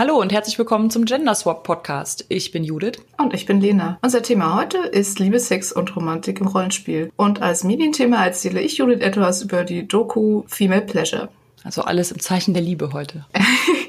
Hallo und herzlich willkommen zum Gender Swap Podcast. Ich bin Judith. Und ich bin Lena. Unser Thema heute ist Liebe, Sex und Romantik im Rollenspiel. Und als Medienthema erzähle ich Judith etwas über die Doku Female Pleasure. Also alles im Zeichen der Liebe heute.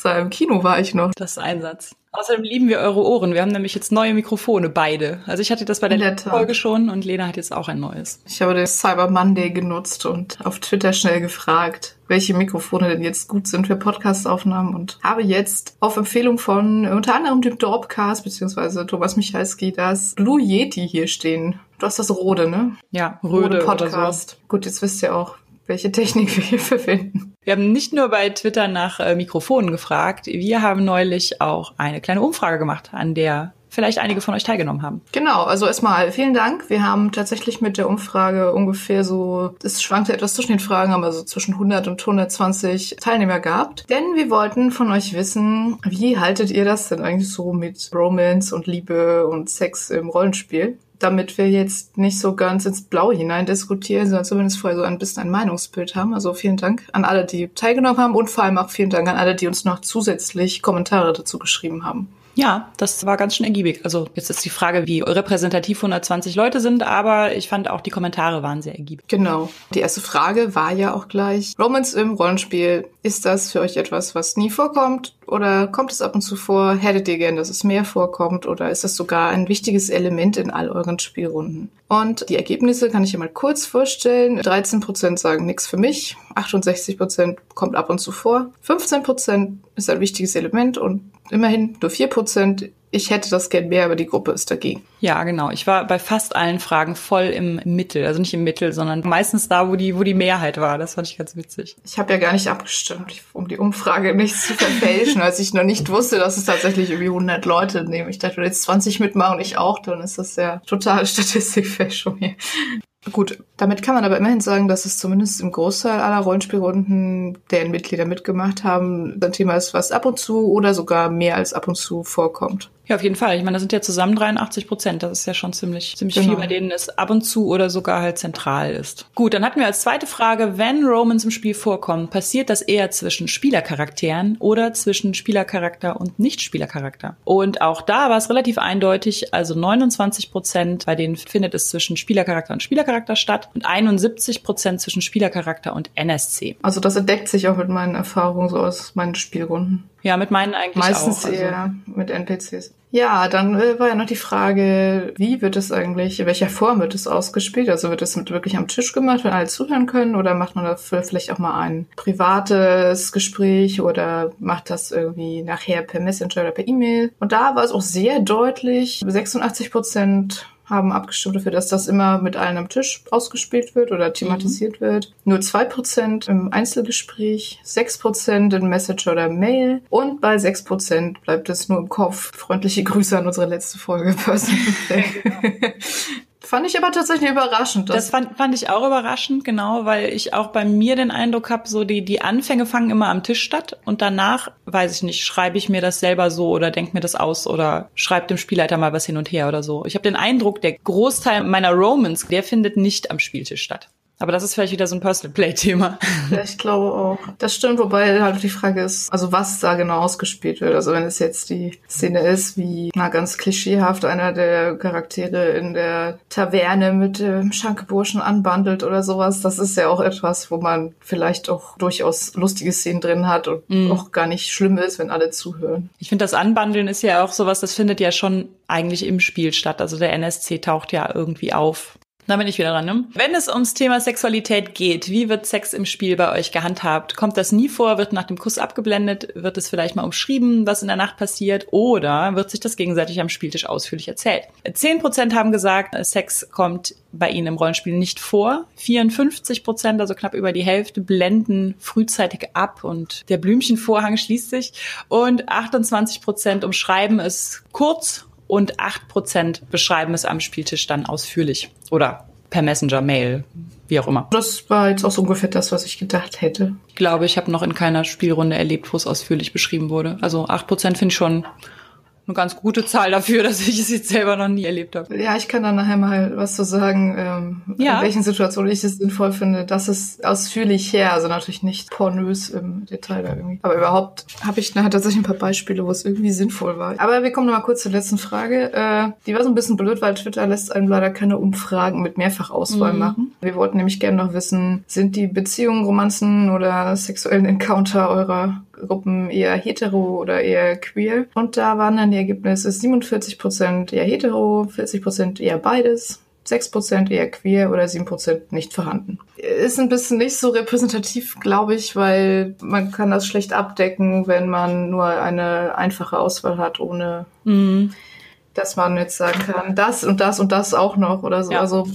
Extra im Kino war ich noch. Das ist ein Satz. Außerdem lieben wir eure Ohren. Wir haben nämlich jetzt neue Mikrofone, beide. Also ich hatte das bei der letzten Folge schon und Lena hat jetzt auch ein neues. Ich habe den Cyber Monday genutzt und auf Twitter schnell gefragt, welche Mikrofone denn jetzt gut sind für Podcastaufnahmen und habe jetzt auf Empfehlung von unter anderem dem Dorpcast beziehungsweise Thomas Michalski das Blue Yeti hier stehen. Du hast das Rode, ne? Ja, Rode, Rode Podcast. So. Gut, jetzt wisst ihr auch, welche Technik wir hier verwenden. Wir haben nicht nur bei Twitter nach äh, Mikrofonen gefragt, wir haben neulich auch eine kleine Umfrage gemacht, an der vielleicht einige von euch teilgenommen haben. Genau, also erstmal vielen Dank. Wir haben tatsächlich mit der Umfrage ungefähr so, es schwankte etwas zwischen den Fragen, aber so zwischen 100 und 120 Teilnehmer gehabt. Denn wir wollten von euch wissen, wie haltet ihr das denn eigentlich so mit Romance und Liebe und Sex im Rollenspiel? Damit wir jetzt nicht so ganz ins Blaue hinein diskutieren, sondern zumindest vorher so ein bisschen ein Meinungsbild haben. Also vielen Dank an alle, die teilgenommen haben und vor allem auch vielen Dank an alle, die uns noch zusätzlich Kommentare dazu geschrieben haben. Ja, das war ganz schön ergiebig. Also jetzt ist die Frage, wie repräsentativ 120 Leute sind, aber ich fand auch die Kommentare waren sehr ergiebig. Genau. Die erste Frage war ja auch gleich, Romans im Rollenspiel, ist das für euch etwas, was nie vorkommt oder kommt es ab und zu vor? Hättet ihr gern, dass es mehr vorkommt oder ist das sogar ein wichtiges Element in all euren Spielrunden? Und die Ergebnisse kann ich ja mal kurz vorstellen. 13% sagen nichts für mich, 68% kommt ab und zu vor, 15% ist ein wichtiges Element und immerhin nur 4% ich hätte das gern mehr, aber die Gruppe ist dagegen. Ja, genau. Ich war bei fast allen Fragen voll im Mittel. Also nicht im Mittel, sondern meistens da, wo die, wo die Mehrheit war. Das fand ich ganz witzig. Ich habe ja gar nicht abgestimmt, um die Umfrage nicht zu verfälschen, als ich noch nicht wusste, dass es tatsächlich irgendwie 100 Leute nehmen. Ich dachte, wenn jetzt 20 mitmachen und ich auch, dann ist das ja totale Statistikfälschung hier. Gut, damit kann man aber immerhin sagen, dass es zumindest im Großteil aller Rollenspielrunden, deren Mitglieder mitgemacht haben, ein Thema ist, was ab und zu oder sogar mehr als ab und zu vorkommt. Ja, auf jeden Fall. Ich meine, das sind ja zusammen 83 Prozent. Das ist ja schon ziemlich, ziemlich genau. viel, bei denen es ab und zu oder sogar halt zentral ist. Gut, dann hatten wir als zweite Frage, wenn Romans im Spiel vorkommen, passiert das eher zwischen Spielercharakteren oder zwischen Spielercharakter und Nicht-Spielercharakter? Und auch da war es relativ eindeutig, also 29 Prozent, bei denen findet es zwischen Spielercharakter und Spielercharakter statt und 71 Prozent zwischen Spielercharakter und NSC. Also das entdeckt sich auch mit meinen Erfahrungen so aus meinen Spielrunden. Ja, mit meinen eigentlich Meistens auch. Meistens eher also. mit NPCs. Ja, dann äh, war ja noch die Frage, wie wird es eigentlich, in welcher Form wird es ausgespielt? Also wird es wirklich am Tisch gemacht, wenn alle zuhören können, oder macht man dafür vielleicht auch mal ein privates Gespräch oder macht das irgendwie nachher per Messenger oder per E-Mail? Und da war es auch sehr deutlich, 86 Prozent haben abgestimmt dafür, dass das immer mit allen am Tisch ausgespielt wird oder thematisiert mhm. wird. Nur zwei Prozent im Einzelgespräch, sechs Prozent in Messenger oder Mail und bei sechs Prozent bleibt es nur im Kopf. Freundliche Grüße an unsere letzte Folge. Fand ich aber tatsächlich überraschend. Das fand, fand ich auch überraschend, genau, weil ich auch bei mir den Eindruck habe, so die, die Anfänge fangen immer am Tisch statt und danach, weiß ich nicht, schreibe ich mir das selber so oder denke mir das aus oder schreibe dem Spielleiter mal was hin und her oder so. Ich habe den Eindruck, der Großteil meiner Romans, der findet nicht am Spieltisch statt. Aber das ist vielleicht wieder so ein Personal Play-Thema. Ja, ich glaube auch. Das stimmt, wobei halt die Frage ist, also was da genau ausgespielt wird. Also wenn es jetzt die Szene ist, wie na ganz klischeehaft einer der Charaktere in der Taverne mit dem Schankeburschen anbandelt oder sowas, das ist ja auch etwas, wo man vielleicht auch durchaus lustige Szenen drin hat und mm. auch gar nicht schlimm ist, wenn alle zuhören. Ich finde, das Anbandeln ist ja auch sowas, das findet ja schon eigentlich im Spiel statt. Also der NSC taucht ja irgendwie auf. Da bin ich wieder dran. Ne? Wenn es ums Thema Sexualität geht, wie wird Sex im Spiel bei euch gehandhabt? Kommt das nie vor? Wird nach dem Kuss abgeblendet? Wird es vielleicht mal umschrieben, was in der Nacht passiert? Oder wird sich das gegenseitig am Spieltisch ausführlich erzählt? Zehn Prozent haben gesagt, Sex kommt bei ihnen im Rollenspiel nicht vor. 54 Prozent, also knapp über die Hälfte, blenden frühzeitig ab und der Blümchenvorhang schließt sich. Und 28 Prozent umschreiben es kurz und acht Prozent beschreiben es am Spieltisch dann ausführlich oder per Messenger, Mail, wie auch immer. Das war jetzt auch so ungefähr das, was ich gedacht hätte. Ich glaube, ich habe noch in keiner Spielrunde erlebt, wo es ausführlich beschrieben wurde. Also acht Prozent finde ich schon eine ganz gute Zahl dafür, dass ich es jetzt selber noch nie erlebt habe. Ja, ich kann dann nachher mal was zu sagen, ähm, ja. in welchen Situationen ich es sinnvoll finde. Das ist ausführlich her, also natürlich nicht pornös im Detail da irgendwie. Aber überhaupt habe ich nachher tatsächlich ein paar Beispiele, wo es irgendwie sinnvoll war. Aber wir kommen noch mal kurz zur letzten Frage. Äh, die war so ein bisschen blöd, weil Twitter lässt einem leider keine Umfragen mit Mehrfachauswahl mhm. machen. Wir wollten nämlich gerne noch wissen, sind die Beziehungen, Romanzen oder sexuellen Encounter eurer Gruppen eher hetero oder eher queer. Und da waren dann die Ergebnisse 47 Prozent eher hetero, 40 Prozent eher beides. 6% eher queer oder 7% nicht vorhanden. Ist ein bisschen nicht so repräsentativ, glaube ich, weil man kann das schlecht abdecken, wenn man nur eine einfache Auswahl hat, ohne mhm dass man jetzt sagen kann, das und das und das auch noch oder so. Ja. Also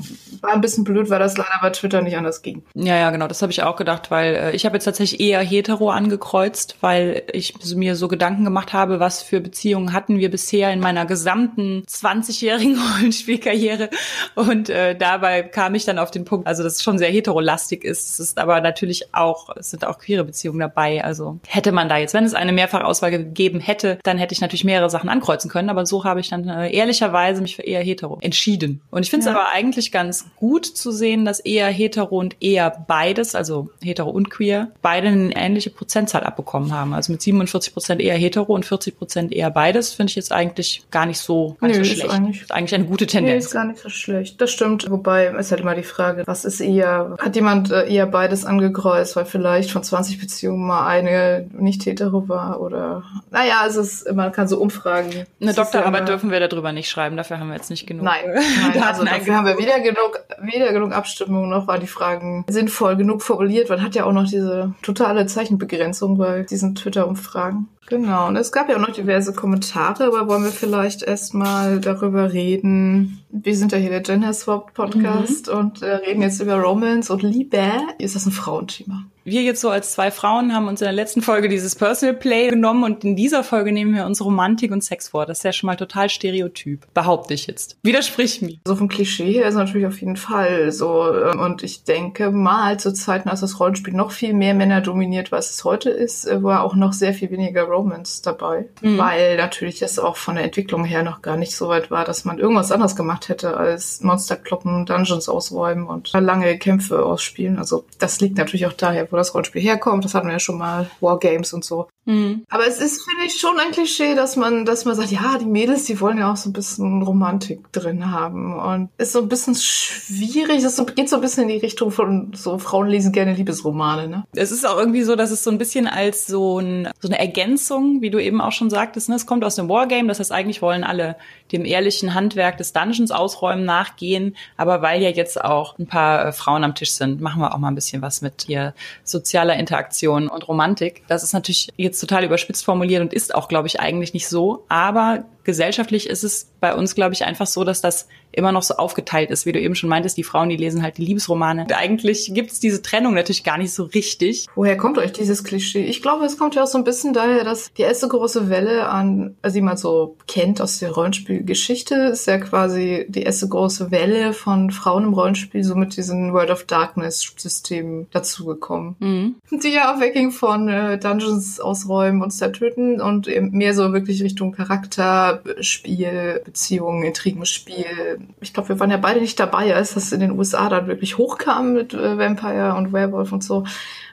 war ein bisschen blöd, weil das leider bei Twitter nicht anders ging. Ja, ja, genau, das habe ich auch gedacht, weil äh, ich habe jetzt tatsächlich eher hetero angekreuzt, weil ich mir so Gedanken gemacht habe, was für Beziehungen hatten wir bisher in meiner gesamten 20-jährigen Rollenspielkarriere und äh, dabei kam ich dann auf den Punkt, also dass es schon sehr heterolastig ist. Es ist aber natürlich auch, es sind auch queere Beziehungen dabei. Also hätte man da jetzt, wenn es eine Mehrfachauswahl gegeben hätte, dann hätte ich natürlich mehrere Sachen ankreuzen können, aber so habe ich dann äh, ehrlicherweise mich für eher hetero entschieden. Und ich finde es ja. aber eigentlich ganz gut zu sehen, dass eher hetero und eher beides, also hetero und queer, beide eine ähnliche Prozentzahl abbekommen haben. Also mit 47 Prozent eher hetero und 40 Prozent eher beides, finde ich jetzt eigentlich gar nicht so, gar nicht nee, so schlecht. Eigentlich, ist eigentlich eine gute Tendenz. Nee, ist gar nicht so schlecht. Das stimmt. Wobei ist halt immer die Frage, was ist eher, hat jemand äh, eher beides angekreuzt, weil vielleicht von 20 Beziehungen mal eine nicht hetero war oder, naja, es ist, man kann so umfragen. Eine Doktorarbeit ja dürfen wir darüber nicht schreiben, dafür haben wir jetzt nicht genug. Nein, nein also dafür haben wir weder genug, weder genug Abstimmung noch waren die Fragen sinnvoll genug formuliert. Man hat ja auch noch diese totale Zeichenbegrenzung bei diesen Twitter-Umfragen. Genau, und es gab ja auch noch diverse Kommentare, aber wollen wir vielleicht erstmal darüber reden. Wir sind ja hier der Gender Swap Podcast mhm. und äh, reden jetzt über Romance und Liebe. Ist das ein Frauenthema? wir jetzt so als zwei Frauen haben uns in der letzten Folge dieses Personal Play genommen und in dieser Folge nehmen wir uns Romantik und Sex vor. Das ist ja schon mal total stereotyp, behaupte ich jetzt. Widersprich mir. So vom Klischee her ist natürlich auf jeden Fall so. Ähm, und ich denke mal, zu Zeiten, als das Rollenspiel noch viel mehr Männer dominiert, was es heute ist, äh, war auch noch sehr viel weniger Romance dabei. Mhm. Weil natürlich das auch von der Entwicklung her noch gar nicht so weit war, dass man irgendwas anderes gemacht hätte als Monster kloppen, Dungeons ausräumen und lange Kämpfe ausspielen. Also das liegt natürlich auch daher, wo das Rollenspiel herkommt. Das hatten wir ja schon mal, Wargames und so. Mhm. Aber es ist, finde ich, schon ein Klischee, dass man, dass man sagt, ja, die Mädels, die wollen ja auch so ein bisschen Romantik drin haben. Und ist so ein bisschen schwierig. Es geht so ein bisschen in die Richtung von so Frauen lesen gerne Liebesromane, ne? Es ist auch irgendwie so, dass es so ein bisschen als so, ein, so eine Ergänzung, wie du eben auch schon sagtest, ne? es kommt aus dem Wargame. Das heißt, eigentlich wollen alle dem ehrlichen Handwerk des Dungeons ausräumen nachgehen. Aber weil ja jetzt auch ein paar äh, Frauen am Tisch sind, machen wir auch mal ein bisschen was mit hier sozialer Interaktion und Romantik. Das ist natürlich jetzt total überspitzt formuliert und ist auch, glaube ich, eigentlich nicht so. Aber gesellschaftlich ist es bei uns, glaube ich, einfach so, dass das immer noch so aufgeteilt ist, wie du eben schon meintest, die Frauen, die lesen halt die Liebesromane. Und eigentlich gibt es diese Trennung natürlich gar nicht so richtig. Woher kommt euch dieses Klischee? Ich glaube, es kommt ja auch so ein bisschen daher, dass die erste große Welle an, also die man so kennt aus der Rollenspielgeschichte, ist ja quasi die erste große Welle von Frauen im Rollenspiel, so mit diesen World of Darkness-Systemen dazugekommen. Mhm. Die ja auch wegging von äh, Dungeons ausräumen und zertöten und eben mehr so wirklich Richtung Charakterspiel, Beziehungen, Intrigenspiel, ich glaube, wir waren ja beide nicht dabei, als das in den USA dann wirklich hochkam mit äh, Vampire und Werewolf und so.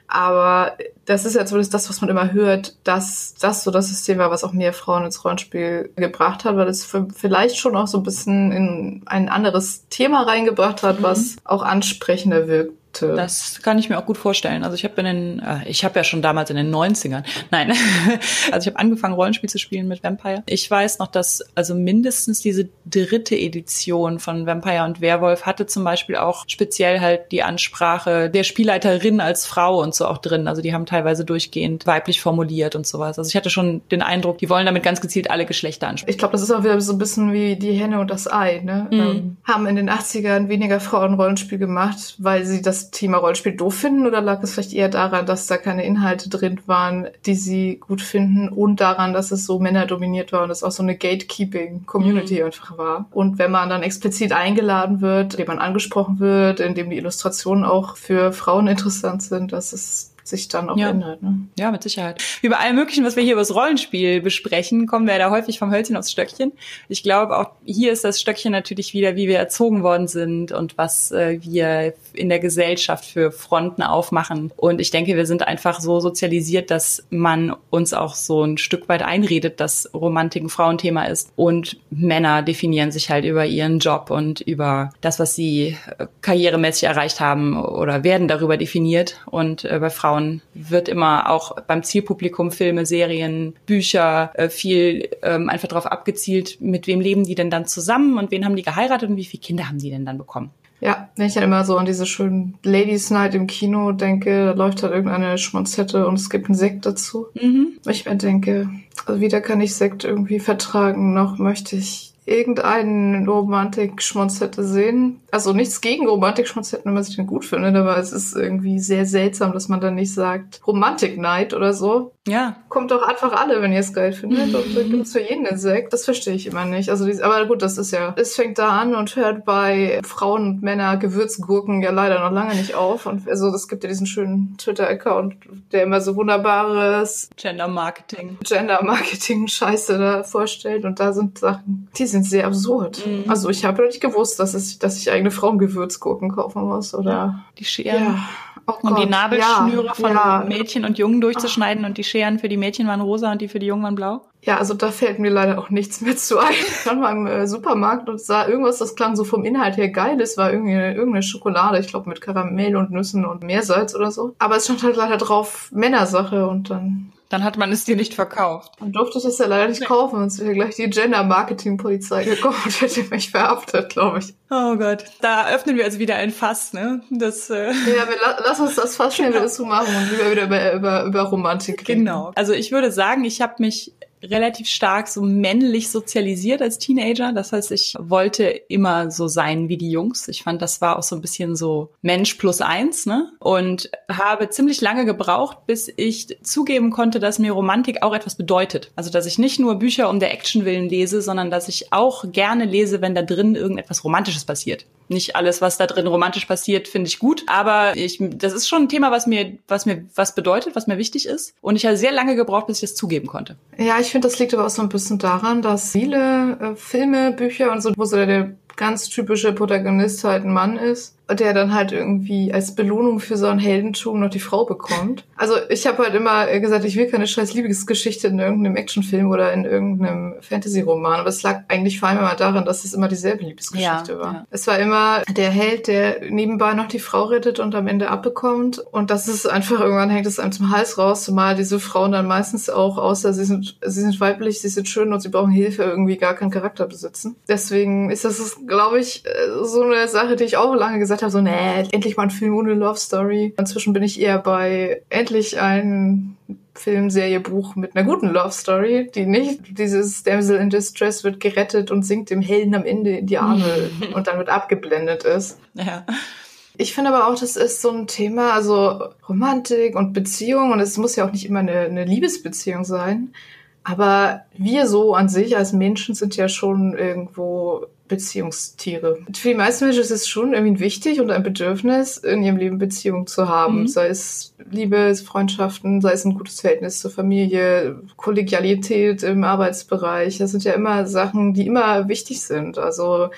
Aber das ist ja zumindest das, was man immer hört, dass das so das System war, was auch mehr Frauen ins Rollenspiel gebracht hat, weil es vielleicht schon auch so ein bisschen in ein anderes Thema reingebracht hat, mhm. was auch ansprechender wirkt das kann ich mir auch gut vorstellen. Also ich habe in den, äh, ich habe ja schon damals in den 90ern, nein, also ich habe angefangen Rollenspiel zu spielen mit Vampire. Ich weiß noch, dass also mindestens diese dritte Edition von Vampire und Werwolf hatte zum Beispiel auch speziell halt die Ansprache der Spielleiterin als Frau und so auch drin. Also die haben teilweise durchgehend weiblich formuliert und sowas. Also ich hatte schon den Eindruck, die wollen damit ganz gezielt alle Geschlechter ansprechen. Ich glaube, das ist auch wieder so ein bisschen wie die Henne und das Ei. Ne? Mhm. Ähm, haben in den 80ern weniger Frauen Rollenspiel gemacht, weil sie das Thema Rollenspiel doof finden oder lag es vielleicht eher daran, dass da keine Inhalte drin waren, die sie gut finden und daran, dass es so männerdominiert war und es auch so eine Gatekeeping-Community mhm. einfach war. Und wenn man dann explizit eingeladen wird, indem man angesprochen wird, indem die Illustrationen auch für Frauen interessant sind, dass es sich dann auch Ja. ändert. Ne? Ja, mit Sicherheit. Wie bei allem Möglichen, was wir hier über das Rollenspiel besprechen, kommen wir da häufig vom Hölzchen aufs Stöckchen. Ich glaube, auch hier ist das Stöckchen natürlich wieder, wie wir erzogen worden sind und was äh, wir in der Gesellschaft für Fronten aufmachen. Und ich denke, wir sind einfach so sozialisiert, dass man uns auch so ein Stück weit einredet, dass Romantik ein Frauenthema ist. Und Männer definieren sich halt über ihren Job und über das, was sie äh, karrieremäßig erreicht haben oder werden darüber definiert. Und äh, bei Frauen wird immer auch beim Zielpublikum Filme, Serien, Bücher äh, viel ähm, einfach darauf abgezielt, mit wem leben die denn dann zusammen und wen haben die geheiratet und wie viele Kinder haben die denn dann bekommen. Ja, wenn ich dann immer so an diese schönen Ladies Night im Kino denke, da läuft halt irgendeine Schmonzette und es gibt einen Sekt dazu. Mhm. Ich mir denke, also weder kann ich Sekt irgendwie vertragen, noch möchte ich irgendeinen Romantik-Schmonzette sehen. Also nichts gegen Romantik-Schmonzetten, wenn man sich den gut findet, aber es ist irgendwie sehr seltsam, dass man dann nicht sagt Romantik-Night oder so. Ja, Kommt doch einfach alle, wenn ihr es geil findet. Und dann gibt's für jeden einen Sekt. Das verstehe ich immer nicht. Also, aber gut, das ist ja, es fängt da an und hört bei Frauen und Männer Gewürzgurken ja leider noch lange nicht auf. Und also, es gibt ja diesen schönen Twitter-Account, der immer so wunderbares Gender Marketing. Gender-Marketing-Scheiße da vorstellt. Und da sind Sachen, die sind sehr absurd. Mhm. Also, ich habe nicht gewusst, dass, es, dass ich eigene Frauengewürzgurken kaufen muss. Oder, Die Scheren. ja. Oh Und die Nabelschnüre ja, von ja. Mädchen und Jungen durchzuschneiden und die Scheren für die Mädchen waren rosa und die für die Jungen waren blau. Ja, also da fällt mir leider auch nichts mehr zu ein. Ich war mal im äh, Supermarkt und sah irgendwas, das klang so vom Inhalt her geil. Es war irgendwie irgendeine Schokolade, ich glaube mit Karamell und Nüssen und Meersalz oder so. Aber es stand halt leider drauf Männersache und dann, Dann hat man es dir nicht verkauft. dann durfte ich das ja leider nicht kaufen. Sonst wäre gleich die Gender-Marketing-Polizei gekommen und hätte mich verhaftet, glaube ich. Oh Gott. Da öffnen wir also wieder ein Fass, ne? Das, äh Ja, wir, la lass uns das fast schnell wieder zu machen und lieber wieder über, über, über Romantik reden. Genau. Also ich würde sagen, ich habe mich relativ stark so männlich sozialisiert als Teenager. Das heißt, ich wollte immer so sein wie die Jungs. Ich fand, das war auch so ein bisschen so Mensch plus eins, ne? Und habe ziemlich lange gebraucht, bis ich zugeben konnte, dass mir Romantik auch etwas bedeutet. Also, dass ich nicht nur Bücher um der Action willen lese, sondern dass ich auch gerne lese, wenn da drin irgendetwas Romantisches passiert. Nicht alles, was da drin romantisch passiert, finde ich gut, aber ich, das ist schon ein Thema, was mir, was mir was bedeutet, was mir wichtig ist. Und ich habe sehr lange gebraucht, bis ich das zugeben konnte. Ja, ich finde, das liegt aber auch so ein bisschen daran, dass viele äh, Filme, Bücher und so, wo so der ganz typische Protagonist halt ein Mann ist, der dann halt irgendwie als Belohnung für so ein Heldentum noch die Frau bekommt. Also ich habe halt immer gesagt, ich will keine scheiß Liebesgeschichte in irgendeinem Actionfilm oder in irgendeinem Fantasy-Roman, aber es lag eigentlich vor allem immer daran, dass es immer dieselbe Liebesgeschichte Ja, war. ja. Es war immer der Held, der nebenbei noch die Frau rettet und am Ende abbekommt und das ist einfach, irgendwann hängt es einem zum Hals raus, zumal diese Frauen dann meistens auch, außer sie sind, sie sind weiblich, sie sind schön und sie brauchen Hilfe, irgendwie gar keinen Charakter besitzen. Deswegen ist das, glaube ich, äh, so eine Sache, die ich auch lange gesagt habe, so, nee, endlich mal ein Film ohne Love Story. Inzwischen bin ich eher bei endlich ein Film, Serie, Buch mit einer guten Love Story, die nicht dieses Damsel in Distress wird gerettet und sinkt dem Helden am Ende in die Arme und dann wird abgeblendet ist. Ja. Ich finde aber auch, das ist so ein Thema, also Romantik und Beziehung und es muss ja auch nicht immer eine, eine Liebesbeziehung sein. Aber wir so an sich als Menschen sind ja schon irgendwo Beziehungstiere. Für die meisten Menschen ist es schon irgendwie wichtig und ein Bedürfnis, in ihrem Leben Beziehungen zu haben. Mhm. Sei es Liebe, Freundschaften, sei es ein gutes Verhältnis zur Familie, Kollegialität im Arbeitsbereich. Das sind ja immer Sachen, die immer wichtig sind. Also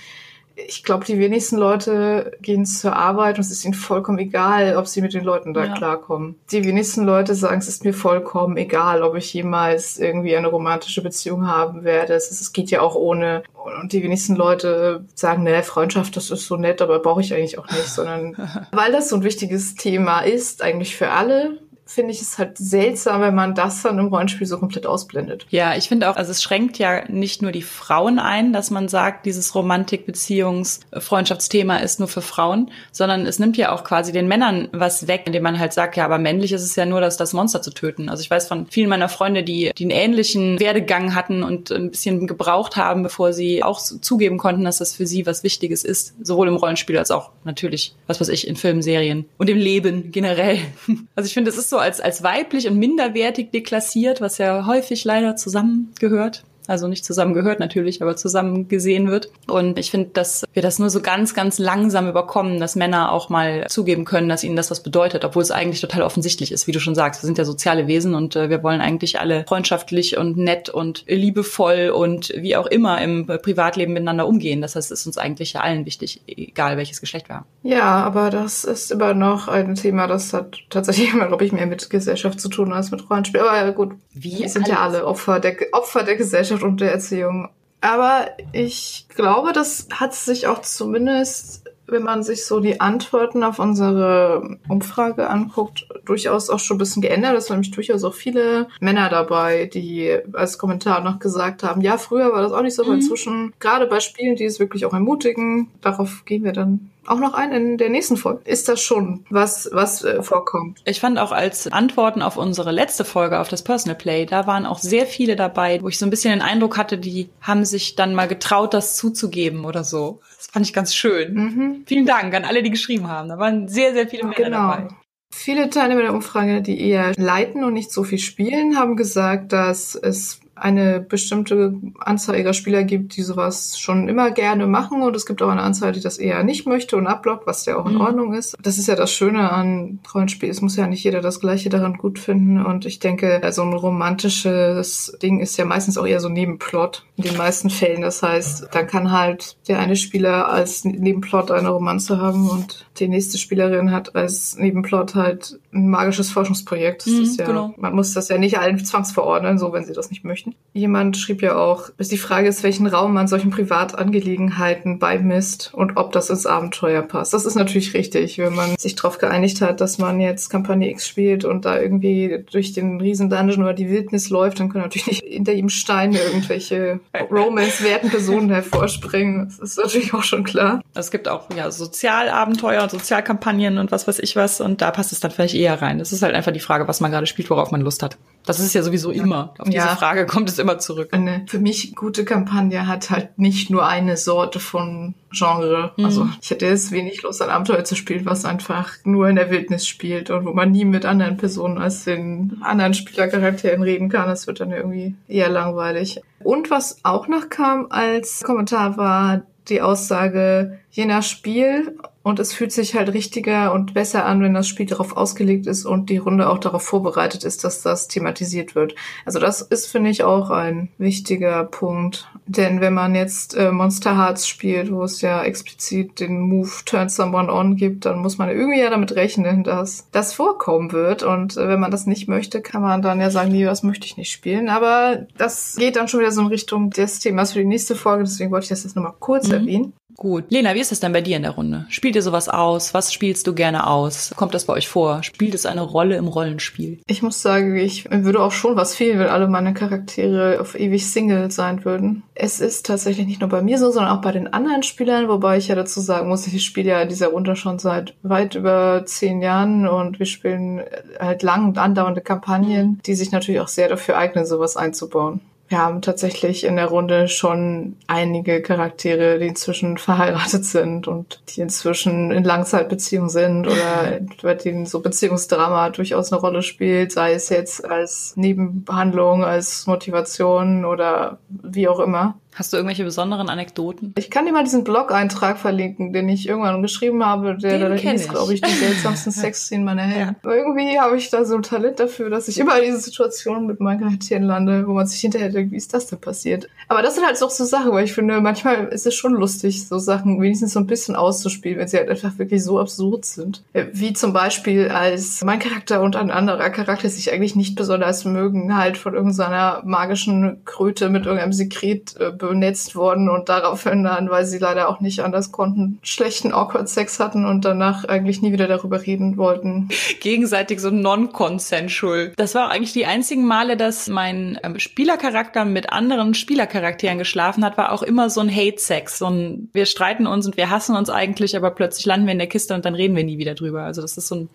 ich glaube, die wenigsten Leute gehen zur Arbeit und es ist ihnen vollkommen egal, ob sie mit den Leuten da Ja. klarkommen. Die wenigsten Leute sagen, es ist mir vollkommen egal, ob ich jemals irgendwie eine romantische Beziehung haben werde. Es, ist, es geht ja auch ohne. Und die wenigsten Leute sagen, ne, Freundschaft, das ist so nett, aber brauche ich eigentlich auch nicht, sondern weil das so ein wichtiges Thema ist, eigentlich für alle, finde ich es halt seltsam, wenn man das dann im Rollenspiel so komplett ausblendet. Ja, ich finde auch, also es schränkt ja nicht nur die Frauen ein, dass man sagt, dieses Romantik, Beziehungs, Freundschaftsthema ist nur für Frauen, sondern es nimmt ja auch quasi den Männern was weg, indem man halt sagt, ja, aber männlich ist es ja nur, das, das Monster zu töten. Also ich weiß von vielen meiner Freunde, die, die einen ähnlichen Werdegang hatten und ein bisschen gebraucht haben, bevor sie auch zugeben konnten, dass das für sie was Wichtiges ist, sowohl im Rollenspiel als auch natürlich, was weiß ich, in Filmen, Serien und im Leben generell. Also ich finde, es ist so als, als weiblich und minderwertig deklassiert, was ja häufig leider zusammengehört. Also nicht zusammen gehört natürlich, aber zusammen gesehen wird. Und ich finde, dass wir das nur so ganz, ganz langsam überkommen, dass Männer auch mal zugeben können, dass ihnen das was bedeutet, obwohl es eigentlich total offensichtlich ist, wie du schon sagst. Wir sind ja soziale Wesen und äh, wir wollen eigentlich alle freundschaftlich und nett und liebevoll und wie auch immer im Privatleben miteinander umgehen. Das heißt, es ist uns eigentlich ja allen wichtig, egal welches Geschlecht wir haben. Ja, aber das ist immer noch ein Thema, das hat tatsächlich immer, glaube ich, mehr mit Gesellschaft zu tun als mit Rollenspiel. Aber gut, wie wir sind ja alle Opfer der, Opfer der Gesellschaft und der Erziehung. Aber ich glaube, das hat sich auch zumindest wenn man sich so die Antworten auf unsere Umfrage anguckt, durchaus auch schon ein bisschen geändert. Es sind nämlich durchaus auch viele Männer dabei, die als Kommentar noch gesagt haben, ja, früher war das auch nicht so, aber mhm. inzwischen, gerade bei Spielen, die es wirklich auch ermutigen, darauf gehen wir dann auch noch ein in der nächsten Folge. Ist das schon was, was äh, vorkommt? Ich fand auch als Antworten auf unsere letzte Folge, auf das Personal Play, da waren auch sehr viele dabei, wo ich so ein bisschen den Eindruck hatte, die haben sich dann mal getraut, das zuzugeben oder so. Das fand ich ganz schön. Mhm. Vielen Dank an alle, die geschrieben haben. Da waren sehr, sehr viele Männer genau. dabei. Viele Teilnehmer der Umfrage, die eher leiten und nicht so viel spielen, haben gesagt, dass es eine bestimmte Anzahl ihrer Spieler gibt, die sowas schon immer gerne machen und es gibt auch eine Anzahl, die das eher nicht möchte und abblockt, was ja auch in mhm. Ordnung ist. Das ist ja das Schöne an Rollenspiel. Es muss ja nicht jeder das Gleiche daran gut finden und ich denke, so ein romantisches Ding ist ja meistens auch eher so Nebenplot in den meisten Fällen. Das heißt, dann kann halt der eine Spieler als Nebenplot eine Romanze haben und die nächste Spielerin hat als Nebenplot halt ein magisches Forschungsprojekt. Das mhm, ist ja, genau. man muss das ja nicht allen zwangsverordnen, so wenn sie das nicht möchten. Jemand schrieb ja auch, dass die Frage ist, welchen Raum man solchen Privatangelegenheiten beimisst und ob das ins Abenteuer passt. Das ist natürlich richtig, wenn man sich darauf geeinigt hat, dass man jetzt Kampagne X spielt und da irgendwie durch den riesen Dungeon oder die Wildnis läuft, dann können natürlich nicht hinter ihm Steine irgendwelche Romance-werten Personen hervorspringen. Das ist natürlich auch schon klar. Es gibt auch ja Sozialabenteuer und Sozialkampagnen und was weiß ich was und da passt es dann vielleicht eher rein. Das ist halt einfach die Frage, was man gerade spielt, worauf man Lust hat. Das ist ja sowieso immer. Auf diese ja. Frage kommt es immer zurück. Eine für mich gute Kampagne hat halt nicht nur eine Sorte von Genre. Mhm. Also ich hätte jetzt wenig Lust, ein Abenteuer zu spielen, was einfach nur in der Wildnis spielt und wo man nie mit anderen Personen als den anderen Spielercharakteren reden kann. Das wird dann irgendwie eher langweilig. Und was auch noch kam als Kommentar war die Aussage, je nach Spiel und es fühlt sich halt richtiger und besser an, wenn das Spiel darauf ausgelegt ist und die Runde auch darauf vorbereitet ist, dass das thematisiert wird. Also das ist, finde ich, auch ein wichtiger Punkt. Denn wenn man jetzt äh, Monster Hearts spielt, wo es ja explizit den Move Turn Someone On gibt, dann muss man irgendwie ja damit rechnen, dass das vorkommen wird. Und äh, wenn man das nicht möchte, kann man dann ja sagen, nee, das möchte ich nicht spielen. Aber das geht dann schon wieder so in Richtung des Themas für die nächste Folge. Deswegen wollte ich das jetzt nochmal kurz mhm. erwähnen. Gut. Lena, wie ist es denn bei dir in der Runde? Spielt ihr sowas aus? Was spielst du gerne aus? Kommt das bei euch vor? Spielt es eine Rolle im Rollenspiel? Ich muss sagen, ich würde auch schon was fehlen, wenn alle meine Charaktere auf ewig Single sein würden. Es ist tatsächlich nicht nur bei mir so, sondern auch bei den anderen Spielern, wobei ich ja dazu sagen muss, ich spiele ja in dieser Runde schon seit weit über zehn Jahren und wir spielen halt lang und andauernde Kampagnen, die sich natürlich auch sehr dafür eignen, sowas einzubauen. Wir haben tatsächlich in der Runde schon einige Charaktere, die inzwischen verheiratet sind und die inzwischen in Langzeitbeziehungen sind oder bei denen so Beziehungsdrama durchaus eine Rolle spielt, sei es jetzt als Nebenbehandlung, als Motivation oder wie auch immer. Hast du irgendwelche besonderen Anekdoten? Ich kann dir mal diesen Blog-Eintrag verlinken, den ich irgendwann geschrieben habe, der da hieß, glaube ich, die seltsamsten Sexszenen meiner Helden. Ja. Irgendwie habe ich da so ein Talent dafür, dass ich immer in diese Situationen mit meinen Charakteren lande, wo man sich hinterher denkt, wie ist das denn passiert? Aber das sind halt auch so Sachen, weil ich finde, manchmal ist es schon lustig, so Sachen wenigstens so ein bisschen auszuspielen, wenn sie halt einfach wirklich so absurd sind. Wie zum Beispiel, als mein Charakter und ein anderer Charakter sich eigentlich nicht besonders mögen, halt von irgendeiner magischen Kröte mit irgendeinem Sekret äh, benetzt worden und daraufhin dann, weil sie leider auch nicht anders konnten, schlechten Awkward Sex hatten und danach eigentlich nie wieder darüber reden wollten. Gegenseitig so non-consensual. Das war eigentlich die einzigen Male, dass mein ähm, Spielercharakter mit anderen Spielercharakteren geschlafen hat, war auch immer so ein Hate-Sex. So ein, wir streiten uns und wir hassen uns eigentlich, aber plötzlich landen wir in der Kiste und dann reden wir nie wieder drüber. Also das ist so ein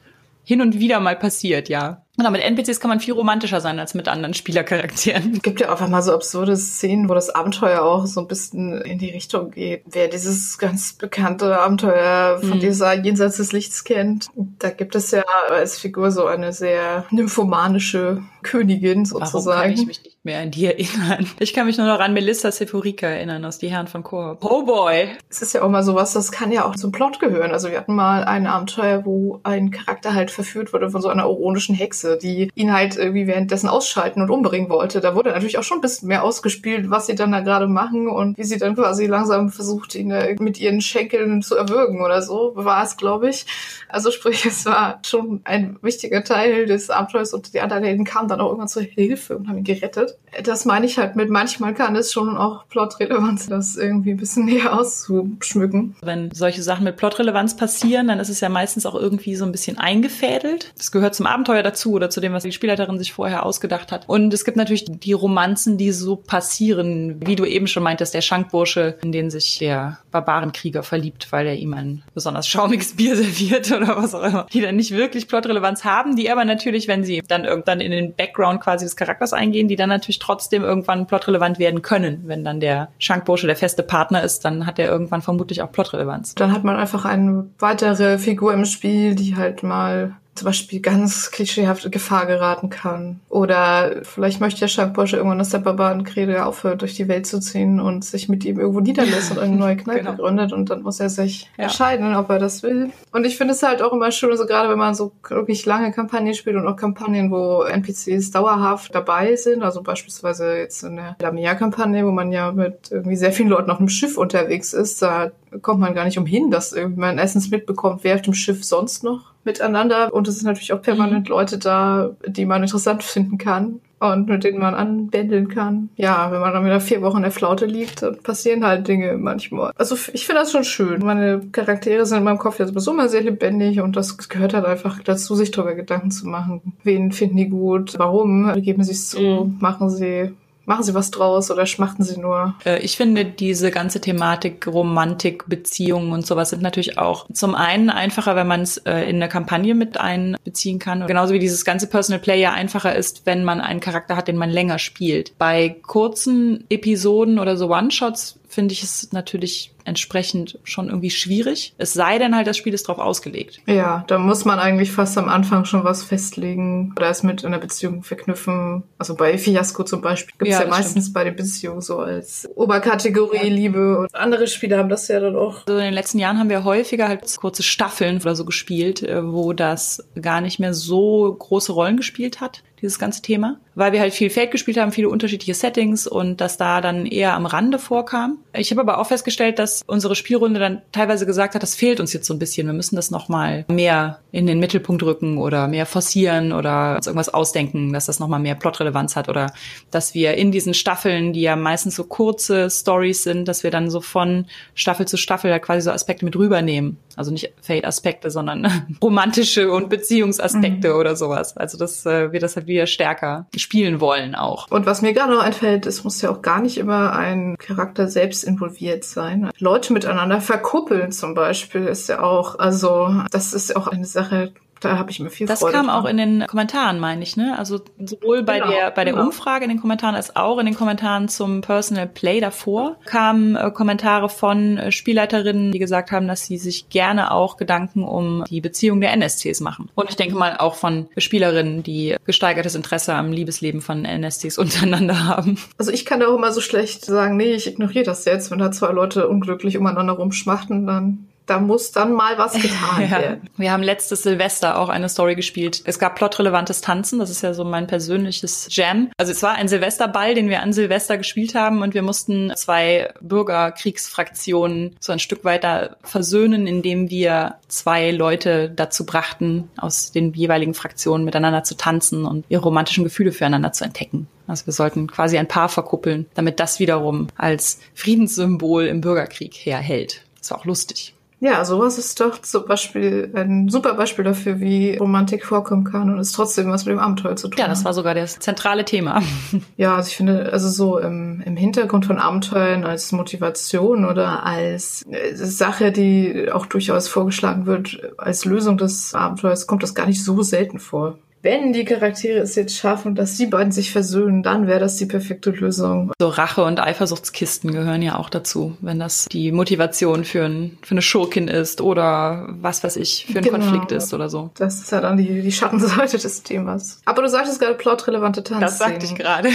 hin und wieder mal passiert, ja. Genau, mit NPCs kann man viel romantischer sein als mit anderen Spielercharakteren. Es gibt ja einfach mal so absurde Szenen, wo das Abenteuer auch so ein bisschen in die Richtung geht. Wer dieses ganz bekannte Abenteuer von mhm. dieser Jenseits des Lichts kennt, da gibt es ja als Figur so eine sehr nymphomanische Königin sozusagen. Warum kann ich mich nicht mehr an die erinnern. Ich kann mich nur noch an Melissa Sephorica erinnern aus Die Herren von Korb. Oh boy! Es ist ja auch mal sowas, das kann ja auch zum Plot gehören. Also wir hatten mal ein Abenteuer, wo ein Charakter halt verführt wurde von so einer ironischen Hexe, die ihn halt irgendwie währenddessen ausschalten und umbringen wollte. Da wurde natürlich auch schon ein bisschen mehr ausgespielt, was sie dann da gerade machen und wie sie dann quasi langsam versucht, ihn mit ihren Schenkeln zu erwürgen oder so, war es, glaube ich. Also sprich, es war schon ein wichtiger Teil des Abenteuers und die anderen kamen dann auch irgendwann zur Hilfe und haben ihn gerettet. Das meine ich halt mit, manchmal kann es schon auch Plotrelevanz, das irgendwie ein bisschen näher auszuschmücken. Wenn solche Sachen mit Plotrelevanz passieren, dann ist es ja meistens auch irgendwie so ein bisschen eingefädelt. Das gehört zum Abenteuer dazu oder zu dem, was die Spielleiterin sich vorher ausgedacht hat. Und es gibt natürlich die Romanzen, die so passieren, wie du eben schon meintest, der Schankbursche, in den sich der Barbarenkrieger verliebt, weil er ihm ein besonders schaumiges Bier serviert oder was auch immer, die dann nicht wirklich Plotrelevanz haben, die aber natürlich, wenn sie dann irgendwann in den Background quasi des Charakters eingehen, die dann natürlich trotzdem irgendwann plotrelevant werden können. Wenn dann der Schankbursche der feste Partner ist, dann hat er irgendwann vermutlich auch Plotrelevanz. Dann hat man einfach eine weitere Figur im Spiel, die halt mal zum Beispiel ganz klischeehaft Gefahr geraten kann. Oder vielleicht möchte der Schankbursche irgendwann, dass der Barbarenkrieger aufhört, durch die Welt zu ziehen und sich mit ihm irgendwo niederlässt und eine neue Kneipe genau. gründet und dann muss er sich ja. entscheiden, ob er das will. Und ich finde es halt auch immer schön, also gerade wenn man so wirklich lange Kampagnen spielt und auch Kampagnen, wo NPCs dauerhaft dabei sind, also beispielsweise jetzt in der Lamia-Kampagne, wo man ja mit irgendwie sehr vielen Leuten auf einem Schiff unterwegs ist, da kommt man gar nicht umhin, dass man erstens mitbekommt, wer auf dem Schiff sonst noch miteinander. Und es sind natürlich auch permanent mhm. Leute da, die man interessant finden kann und mit denen man anbändeln kann. Ja, wenn man dann wieder vier Wochen in der Flaute liegt, dann passieren halt Dinge manchmal. Also ich finde das schon schön. Meine Charaktere sind in meinem Kopf ja sowieso immer sehr lebendig und das gehört halt einfach dazu, sich darüber Gedanken zu machen. Wen finden die gut? Warum? Geben sie es zu? Mhm. Machen sie Machen Sie was draus oder schmachten Sie nur? Äh, ich finde, diese ganze Thematik Romantik, Beziehungen und sowas sind natürlich auch zum einen einfacher, wenn man es äh, in eine Kampagne mit einbeziehen kann. Genauso wie dieses ganze Personal Play ja einfacher ist, wenn man einen Charakter hat, den man länger spielt. Bei kurzen Episoden oder so One-Shots finde ich es natürlich entsprechend schon irgendwie schwierig. Es sei denn halt, das Spiel ist drauf ausgelegt. Ja, da muss man eigentlich fast am Anfang schon was festlegen oder es mit einer Beziehung verknüpfen. Also bei Fiasco zum Beispiel gibt es ja, ja meistens stimmt. bei den Beziehungen so als Oberkategorie ja. Liebe und andere Spiele haben das ja dann auch. Also in den letzten Jahren haben wir häufiger halt kurze Staffeln oder so gespielt, äh, wo das gar nicht mehr so große Rollen gespielt hat dieses ganze Thema, weil wir halt viel Feld gespielt haben, viele unterschiedliche Settings und das da dann eher am Rande vorkam. Ich habe aber auch festgestellt, dass unsere Spielrunde dann teilweise gesagt hat, das fehlt uns jetzt so ein bisschen. Wir müssen das nochmal mehr in den Mittelpunkt rücken oder mehr forcieren oder uns irgendwas ausdenken, dass das nochmal mehr Plotrelevanz hat oder dass wir in diesen Staffeln, die ja meistens so kurze Stories sind, dass wir dann so von Staffel zu Staffel halt quasi so Aspekte mit rübernehmen. Also nicht Fate-Aspekte, sondern romantische und Beziehungsaspekte mhm. oder sowas. Also dass äh, wir das halt wieder stärker spielen wollen auch. Und was mir gerade noch einfällt, es muss ja auch gar nicht immer ein Charakter selbst involviert sein. Leute miteinander verkuppeln zum Beispiel ist ja auch, also das ist ja auch eine Sache, da habe ich mir viel das Freude kam dran. auch in den Kommentaren, meine ich, ne? Also sowohl bei genau, der bei der genau. Umfrage in den Kommentaren als auch in den Kommentaren zum Personal Play davor kamen äh, Kommentare von äh, Spielleiterinnen, die gesagt haben, dass sie sich gerne auch Gedanken um die Beziehung der NSCs machen. Und ich denke mal auch von Spielerinnen, die gesteigertes Interesse am Liebesleben von NSCs untereinander haben. Also ich kann da auch immer so schlecht sagen, nee, ich ignoriere das jetzt, wenn da zwei Leute unglücklich umeinander rumschmachten, dann da muss dann mal was getan ja. werden. Wir haben letztes Silvester auch eine Story gespielt. Es gab plotrelevantes Tanzen, das ist ja so mein persönliches Jam. Also es war ein Silvesterball, den wir an Silvester gespielt haben und wir mussten zwei Bürgerkriegsfraktionen so ein Stück weiter versöhnen, indem wir zwei Leute dazu brachten, aus den jeweiligen Fraktionen miteinander zu tanzen und ihre romantischen Gefühle füreinander zu entdecken. Also wir sollten quasi ein Paar verkuppeln, damit das wiederum als Friedenssymbol im Bürgerkrieg herhält. Das war auch lustig. Ja, sowas ist doch zum Beispiel ein super Beispiel dafür, wie Romantik vorkommen kann und es trotzdem was mit dem Abenteuer zu tun Ja, das war sogar das zentrale Thema. Ja, also ich finde, also so im, im Hintergrund von Abenteuern als Motivation oder als äh, Sache, die auch durchaus vorgeschlagen wird, als Lösung des Abenteuers, kommt das gar nicht so selten vor. Wenn die Charaktere es jetzt schaffen, dass die beiden sich versöhnen, dann wäre das die perfekte Lösung. So Rache- und Eifersuchtskisten gehören ja auch dazu, wenn das die Motivation für, ein, für eine Schurkin ist oder was weiß ich, für einen genau. Konflikt ist oder so. Das ist ja dann die, die Schattenseite des Themas. Aber du sagtest gerade plotrelevante Tanzszenen. Das sagte ich gerade.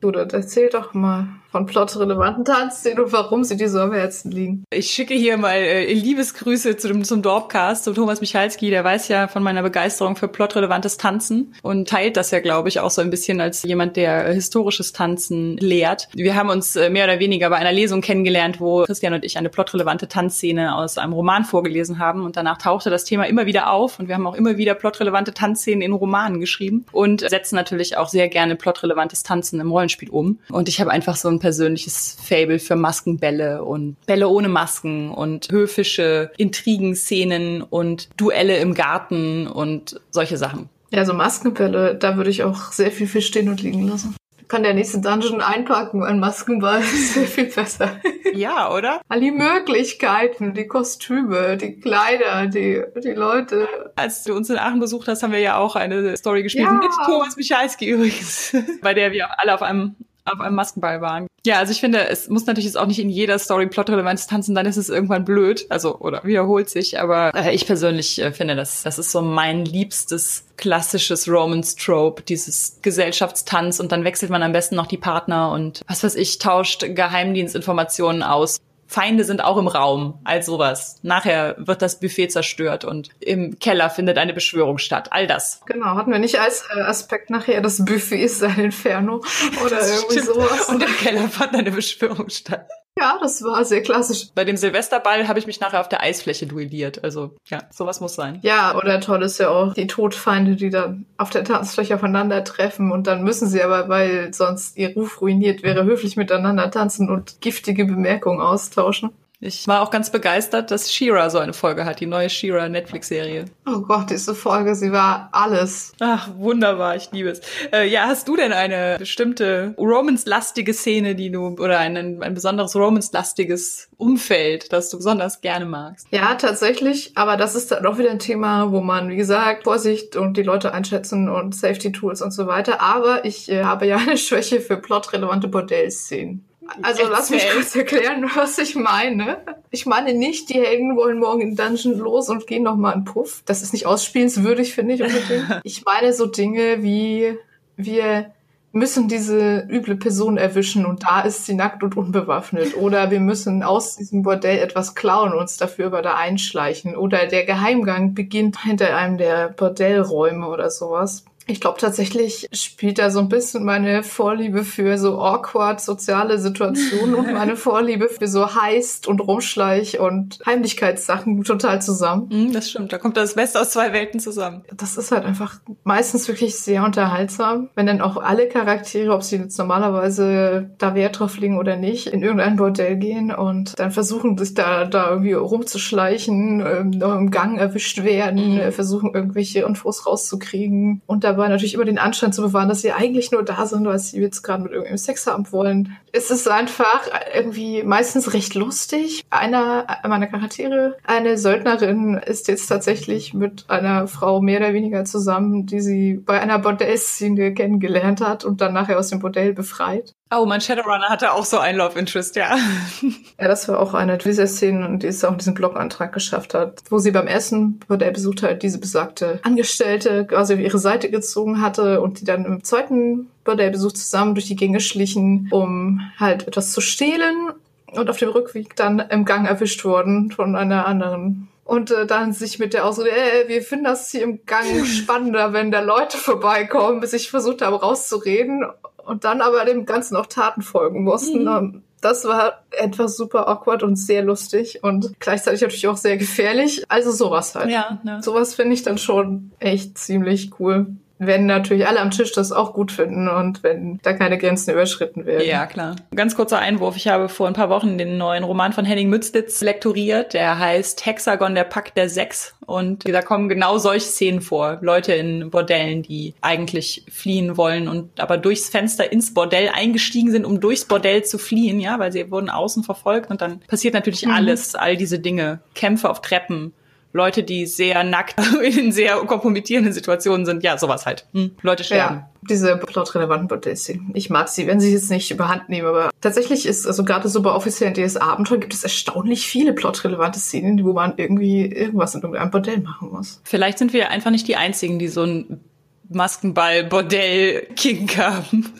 Du, erzähl doch mal von plotrelevanten Tanzszenen und warum sie dir so am Herzen liegen. Ich schicke hier mal äh, Liebesgrüße zu dem, zum Dorpcast, zu Thomas Michalski, der weiß ja von meiner Begeisterung für plotrelevantes Tanzen und teilt das ja, glaube ich, auch so ein bisschen als jemand, der historisches Tanzen lehrt. Wir haben uns äh, mehr oder weniger bei einer Lesung kennengelernt, wo Christian und ich eine plotrelevante Tanzszene aus einem Roman vorgelesen haben und danach tauchte das Thema immer wieder auf und wir haben auch immer wieder plotrelevante Tanzszenen in Romanen geschrieben und setzen natürlich auch sehr gerne plotrelevantes Tanzen im Rollenspiel um. Und ich habe einfach so ein persönliches Fable für Maskenbälle und Bälle ohne Masken und höfische Intrigenszenen und Duelle im Garten und solche Sachen. Ja, so Maskenbälle, da würde ich auch sehr viel für stehen und liegen lassen kann der nächste Dungeon einpacken, ein Maskenball ist sehr viel besser. Ja, oder? All die Möglichkeiten, die Kostüme, die Kleider, die, die Leute. Als du uns in Aachen besucht hast, haben wir ja auch eine Story gespielt ja. mit Thomas Michalski übrigens, bei der wir alle auf einem auf einem Maskenball waren. Ja, also ich finde, es muss natürlich jetzt auch nicht in jeder Story plotrelevantes tanzen, dann ist es irgendwann blöd, also oder wiederholt sich, aber äh, ich persönlich äh, finde, das, das ist so mein liebstes klassisches Romance Trope, dieses Gesellschaftstanz. Und dann wechselt man am besten noch die Partner und was weiß ich, tauscht Geheimdienstinformationen aus. Feinde sind auch im Raum, all sowas. Nachher wird das Buffet zerstört und im Keller findet eine Beschwörung statt. All das. Genau, hatten wir nicht als äh, Aspekt nachher das Buffet ist sein Inferno oder irgendwie stimmt. sowas. Und im Keller fand eine Beschwörung statt. Ja, das war sehr klassisch. Bei dem Silvesterball habe ich mich nachher auf der Eisfläche duelliert. Also ja, sowas muss sein. Ja, oder toll ist ja auch die Todfeinde, die dann auf der Tanzfläche aufeinandertreffen und dann müssen sie aber, weil sonst ihr Ruf ruiniert wäre, höflich miteinander tanzen und giftige Bemerkungen austauschen. Ich war auch ganz begeistert, dass Shira so eine Folge hat, die neue Shira Netflix-Serie. Oh Gott, diese Folge, sie war alles. Ach, wunderbar, ich liebe es. Äh, ja, hast du denn eine bestimmte Romance-lastige Szene, die du, oder ein, ein besonderes Romance-lastiges Umfeld, das du besonders gerne magst? Ja, tatsächlich, aber das ist dann auch wieder ein Thema, wo man, wie gesagt, Vorsicht und die Leute einschätzen und Safety-Tools und so weiter. Aber ich äh, habe ja eine Schwäche für plotrelevante Bordellszenen. Also lass mich kurz erklären, was ich meine. Ich meine nicht, die Helden wollen morgen in Dungeon los und gehen nochmal in Puff. Das ist nicht ausspielenswürdig, finde ich unbedingt. Ich meine so Dinge wie wir müssen diese üble Person erwischen und da ist sie nackt und unbewaffnet. Oder wir müssen aus diesem Bordell etwas klauen und uns dafür aber da einschleichen. Oder der Geheimgang beginnt hinter einem der Bordellräume oder sowas. Ich glaube tatsächlich spielt da so ein bisschen meine Vorliebe für so awkward soziale Situationen und meine Vorliebe für so Heist und Rumschleich und Heimlichkeitssachen total zusammen. Mm, das stimmt, da kommt das Beste aus zwei Welten zusammen. Das ist halt einfach meistens wirklich sehr unterhaltsam, wenn dann auch alle Charaktere, ob sie jetzt normalerweise da Wert drauf legen oder nicht, in irgendein Bordell gehen und dann versuchen, sich da, da irgendwie rumzuschleichen, ähm, noch im Gang erwischt werden, mhm. versuchen irgendwelche Infos rauszukriegen und da dabei natürlich immer den Anschein zu bewahren, dass sie eigentlich nur da sind, weil sie jetzt gerade mit irgendeinem Sex haben wollen. Es ist einfach irgendwie meistens recht lustig. Einer meiner Charaktere, eine Söldnerin, ist jetzt tatsächlich mit einer Frau mehr oder weniger zusammen, die sie bei einer Bordellszene kennengelernt hat und dann nachher aus dem Bordell befreit. Oh, mein Shadowrunner hatte auch so ein Love Interest, ja. Ja, das war auch eine dieser Szenen, die es auch diesen Blogantrag geschafft hat, wo sie beim Essen Bordell besucht hat, diese besagte Angestellte quasi auf ihre Seite gezogen hatte und die dann im zweiten Bordellbesuch zusammen durch die Gänge schlichen, um halt etwas zu stehlen und auf dem Rückweg dann im Gang erwischt wurden von einer anderen und äh, dann sich mit der Ausrede, äh, wir finden das hier im Gang spannender, wenn da Leute vorbeikommen, bis ich versucht habe rauszureden und dann aber dem Ganzen auch Taten folgen mussten. Mhm. Das war etwas super awkward und sehr lustig und gleichzeitig natürlich auch sehr gefährlich. Also sowas halt. Ja, ne. Sowas finde ich dann schon echt ziemlich cool wenn natürlich alle am Tisch das auch gut finden und wenn da keine Grenzen überschritten werden. Ja, klar. Ganz kurzer Einwurf. Ich habe vor ein paar Wochen den neuen Roman von Henning Mützlitz lektoriert. Der heißt Hexagon, der Pakt der Sechs. Und da kommen genau solche Szenen vor. Leute in Bordellen, die eigentlich fliehen wollen und aber durchs Fenster ins Bordell eingestiegen sind, um durchs Bordell zu fliehen, ja, weil sie wurden außen verfolgt und dann passiert natürlich mhm. alles, all diese Dinge. Kämpfe auf Treppen, Leute, die sehr nackt in sehr kompromittierenden Situationen sind. Ja, sowas halt. Hm. Leute sterben. Ja, diese plotrelevanten Bordellszenen. Ich mag sie, wenn sie jetzt nicht überhand nehmen, aber tatsächlich ist, also gerade so bei offiziellen DS-Abenteuern gibt es erstaunlich viele plotrelevante Szenen, wo man irgendwie irgendwas in irgendeinem Bordell machen muss. Vielleicht sind wir einfach nicht die Einzigen, die so ein Maskenball-Bordell-Kink haben.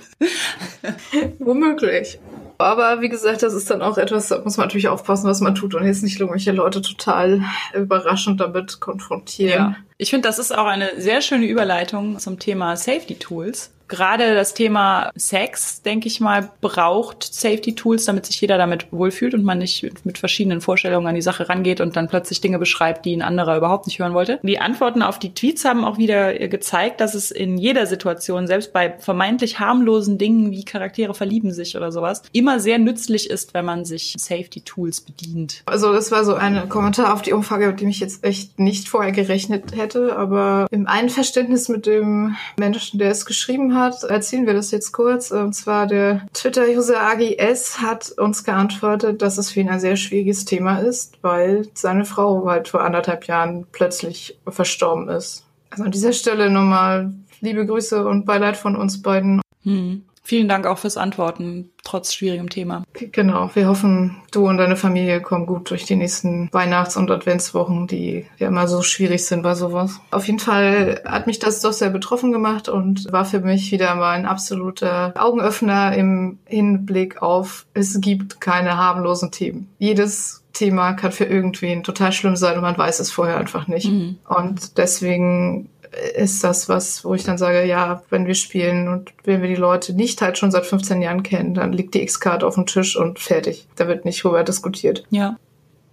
Womöglich. Aber wie gesagt, das ist dann auch etwas, da muss man natürlich aufpassen, was man tut und jetzt nicht irgendwelche Leute total überraschend damit konfrontieren. Ja. Ich finde, das ist auch eine sehr schöne Überleitung zum Thema Safety Tools gerade das Thema Sex, denke ich mal, braucht Safety Tools, damit sich jeder damit wohlfühlt und man nicht mit verschiedenen Vorstellungen an die Sache rangeht und dann plötzlich Dinge beschreibt, die ein anderer überhaupt nicht hören wollte. Die Antworten auf die Tweets haben auch wieder gezeigt, dass es in jeder Situation, selbst bei vermeintlich harmlosen Dingen wie Charaktere verlieben sich oder sowas, immer sehr nützlich ist, wenn man sich Safety Tools bedient. Also das war so ein Kommentar auf die Umfrage, mit dem ich jetzt echt nicht vorher gerechnet hätte, aber im Einverständnis mit dem Menschen, der es geschrieben hat, hat, erzählen wir das jetzt kurz. Und zwar der Twitter-User AGS hat uns geantwortet, dass es für ihn ein sehr schwieriges Thema ist, weil seine Frau halt vor anderthalb Jahren plötzlich verstorben ist. Also an dieser Stelle nochmal liebe Grüße und Beileid von uns beiden. Hm. Vielen Dank auch fürs Antworten, trotz schwierigem Thema. Genau, wir hoffen, du und deine Familie kommen gut durch die nächsten Weihnachts- und Adventswochen, die ja immer so schwierig sind bei sowas. Auf jeden Fall hat mich das doch sehr betroffen gemacht und war für mich wieder mal ein absoluter Augenöffner im Hinblick auf, es gibt keine harmlosen Themen. Jedes Thema kann für irgendwen total schlimm sein und man weiß es vorher einfach nicht. Mhm. Und deswegen ist das was, wo ich dann sage, ja, wenn wir spielen und wenn wir die Leute nicht halt schon seit 15 Jahren kennen, dann liegt die X-Card auf dem Tisch und fertig. Da wird nicht drüber diskutiert. Ja.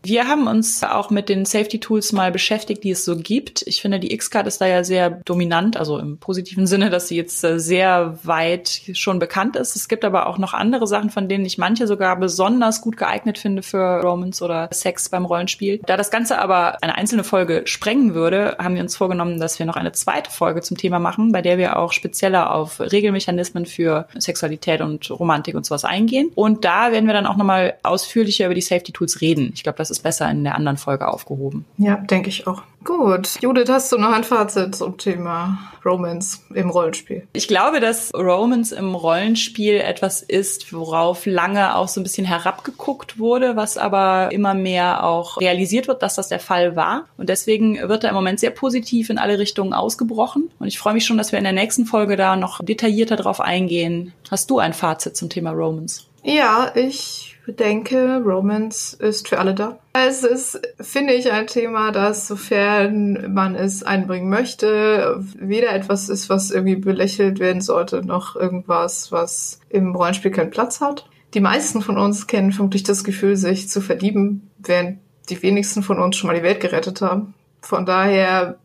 Wir haben uns auch mit den Safety Tools mal beschäftigt, die es so gibt. Ich finde, die X-Card ist da ja sehr dominant, also im positiven Sinne, dass sie jetzt äh, sehr weit schon bekannt ist. Es gibt aber auch noch andere Sachen, von denen ich manche sogar besonders gut geeignet finde für Romance oder Sex beim Rollenspiel. Da das Ganze aber eine einzelne Folge sprengen würde, haben wir uns vorgenommen, dass wir noch eine zweite Folge zum Thema machen, bei der wir auch spezieller auf Regelmechanismen für Sexualität und Romantik und sowas eingehen. Und da werden wir dann auch nochmal ausführlicher über die Safety Tools reden. Ich glaube, das ist besser in der anderen Folge aufgehoben. Ja, denke ich auch. Gut. Judith, hast du noch ein Fazit zum Thema Romance im Rollenspiel? Ich glaube, dass Romance im Rollenspiel etwas ist, worauf lange auch so ein bisschen herabgeguckt wurde, was aber immer mehr auch realisiert wird, dass das der Fall war. Und deswegen wird er im Moment sehr positiv in alle Richtungen ausgebrochen. Und ich freue mich schon, dass wir in der nächsten Folge da noch detaillierter drauf eingehen. Hast du ein Fazit zum Thema Romance? Ja, ich denke, Romance ist für alle da. Es ist, finde ich, ein Thema, das, sofern man es einbringen möchte, weder etwas ist, was irgendwie belächelt werden sollte, noch irgendwas, was im Rollenspiel keinen Platz hat. Die meisten von uns kennen vermutlich das Gefühl, sich zu verlieben, während die wenigsten von uns schon mal die Welt gerettet haben. Von daher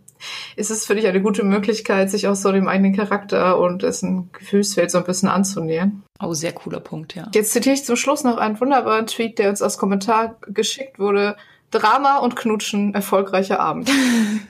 ist es für dich eine gute Möglichkeit, sich auch so dem eigenen Charakter und dessen Gefühlswelt so ein bisschen anzunähern. Oh, sehr cooler Punkt, ja. Jetzt zitiere ich zum Schluss noch einen wunderbaren Tweet, der uns als Kommentar geschickt wurde. Drama und Knutschen, erfolgreicher Abend.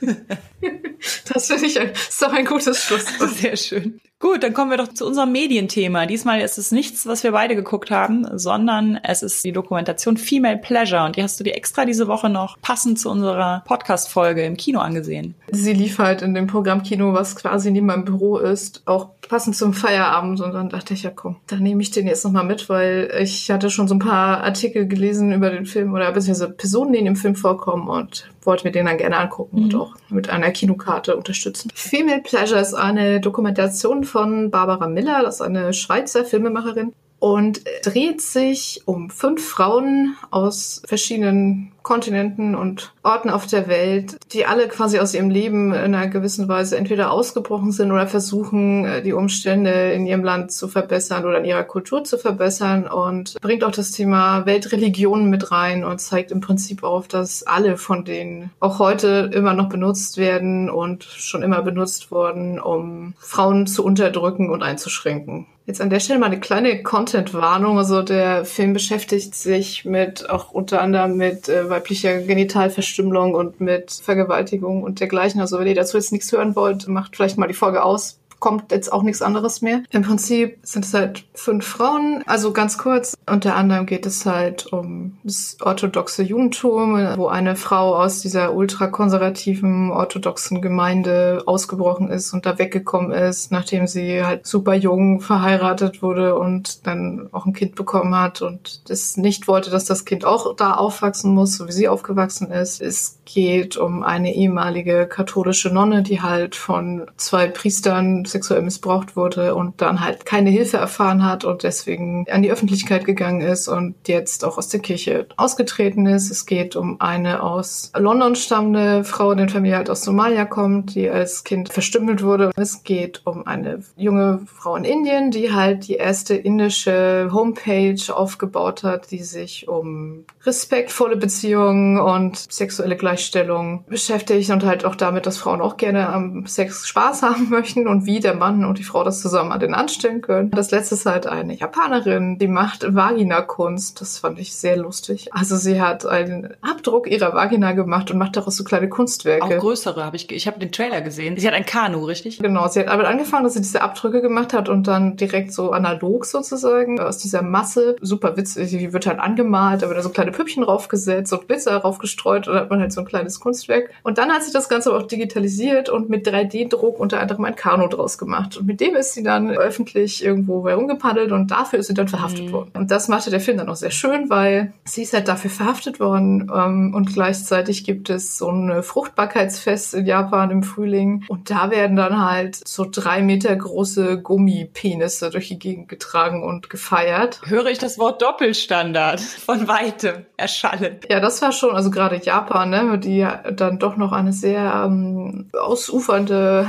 das finde ich ein, ist doch ein gutes Schlusswort. Sehr schön. Gut, dann kommen wir doch zu unserem Medienthema. Diesmal ist es nichts, was wir beide geguckt haben, sondern es ist die Dokumentation Female Pleasure. Und die hast du dir extra diese Woche noch passend zu unserer Podcast-Folge im Kino angesehen. Sie lief halt in dem Programmkino, was quasi neben meinem Büro ist, auch passend zum Feierabend. Und dann dachte ich, ja komm, dann nehme ich den jetzt nochmal mit, weil ich hatte schon so ein paar Artikel gelesen über den Film oder beziehungsweise Personen, die in dem Film vorkommen und wollte mir den dann gerne angucken mhm. und auch mit einer Kinokarte unterstützen. Female Pleasure ist eine Dokumentation von Barbara Miller, das ist eine Schweizer Filmemacherin und dreht sich um fünf Frauen aus verschiedenen Kontinenten und Orten auf der Welt, die alle quasi aus ihrem Leben in einer gewissen Weise entweder ausgebrochen sind oder versuchen, äh, die Umstände in ihrem Land zu verbessern oder in ihrer Kultur zu verbessern und bringt auch das Thema Weltreligionen mit rein und zeigt im Prinzip auf, dass alle von denen auch heute immer noch benutzt werden und schon immer benutzt wurden, um Frauen zu unterdrücken und einzuschränken. Jetzt an der Stelle mal eine kleine Content-Warnung. Also der Film beschäftigt sich mit auch unter anderem mit äh, weiblicher Genitalverstümmelung und mit Vergewaltigung und dergleichen. Also wenn ihr dazu jetzt nichts hören wollt, macht vielleicht mal die Folge aus, kommt jetzt auch nichts anderes mehr. Im Prinzip sind es halt fünf Frauen, also ganz kurz. Unter anderem geht es halt um das orthodoxe Judentum, wo eine Frau aus dieser ultrakonservativen orthodoxen Gemeinde ausgebrochen ist und da weggekommen ist, nachdem sie halt super jung verheiratet wurde und dann auch ein Kind bekommen hat und das nicht wollte, dass das Kind auch da aufwachsen muss, so wie sie aufgewachsen ist. Es geht um eine ehemalige katholische Nonne, die halt von zwei Priestern sexuell missbraucht wurde und dann halt keine Hilfe erfahren hat und deswegen an die Öffentlichkeit gegangen ist und jetzt auch aus der Kirche ausgetreten ist. Es geht um eine aus London stammende Frau, deren Familie halt aus Somalia kommt, die als Kind verstümmelt wurde. Es geht um eine junge Frau in Indien, die halt die erste indische Homepage aufgebaut hat, die sich um respektvolle Beziehungen und sexuelle Gleichstellung beschäftigt und halt auch damit, dass Frauen auch gerne am Sex Spaß haben möchten und wie der Mann und die Frau das zusammen an den anstellen können. Das letzte ist halt eine Japanerin, die macht Vagina-Kunst. Das fand ich sehr lustig. Also sie hat einen Abdruck ihrer Vagina gemacht und macht daraus so kleine Kunstwerke. Auch größere habe ich, ich habe den Trailer gesehen. Sie hat ein Kanu, richtig? Genau, sie hat aber angefangen, dass sie diese Abdrücke gemacht hat und dann direkt so analog sozusagen aus dieser Masse, super witzig, die wird halt angemalt, aber da so kleine Püppchen draufgesetzt und Blitzer draufgestreut und dann hat man halt so ein kleines Kunstwerk. Und dann hat sich das Ganze auch digitalisiert und mit 3D-Druck unter anderem ein Kanu draus gemacht. Und mit dem ist sie dann öffentlich irgendwo herumgepaddelt und dafür ist sie dann verhaftet mhm. worden. Und das machte der Film dann auch sehr schön, weil sie ist halt dafür verhaftet worden ähm, und gleichzeitig gibt es so ein Fruchtbarkeitsfest in Japan im Frühling und da werden dann halt so drei Meter große Gummipenisse durch die Gegend getragen und gefeiert. Höre ich das Wort Doppelstandard von weitem erschallen. Ja, das war schon, also gerade Japan, ne, die dann doch noch eine sehr ähm, ausufernde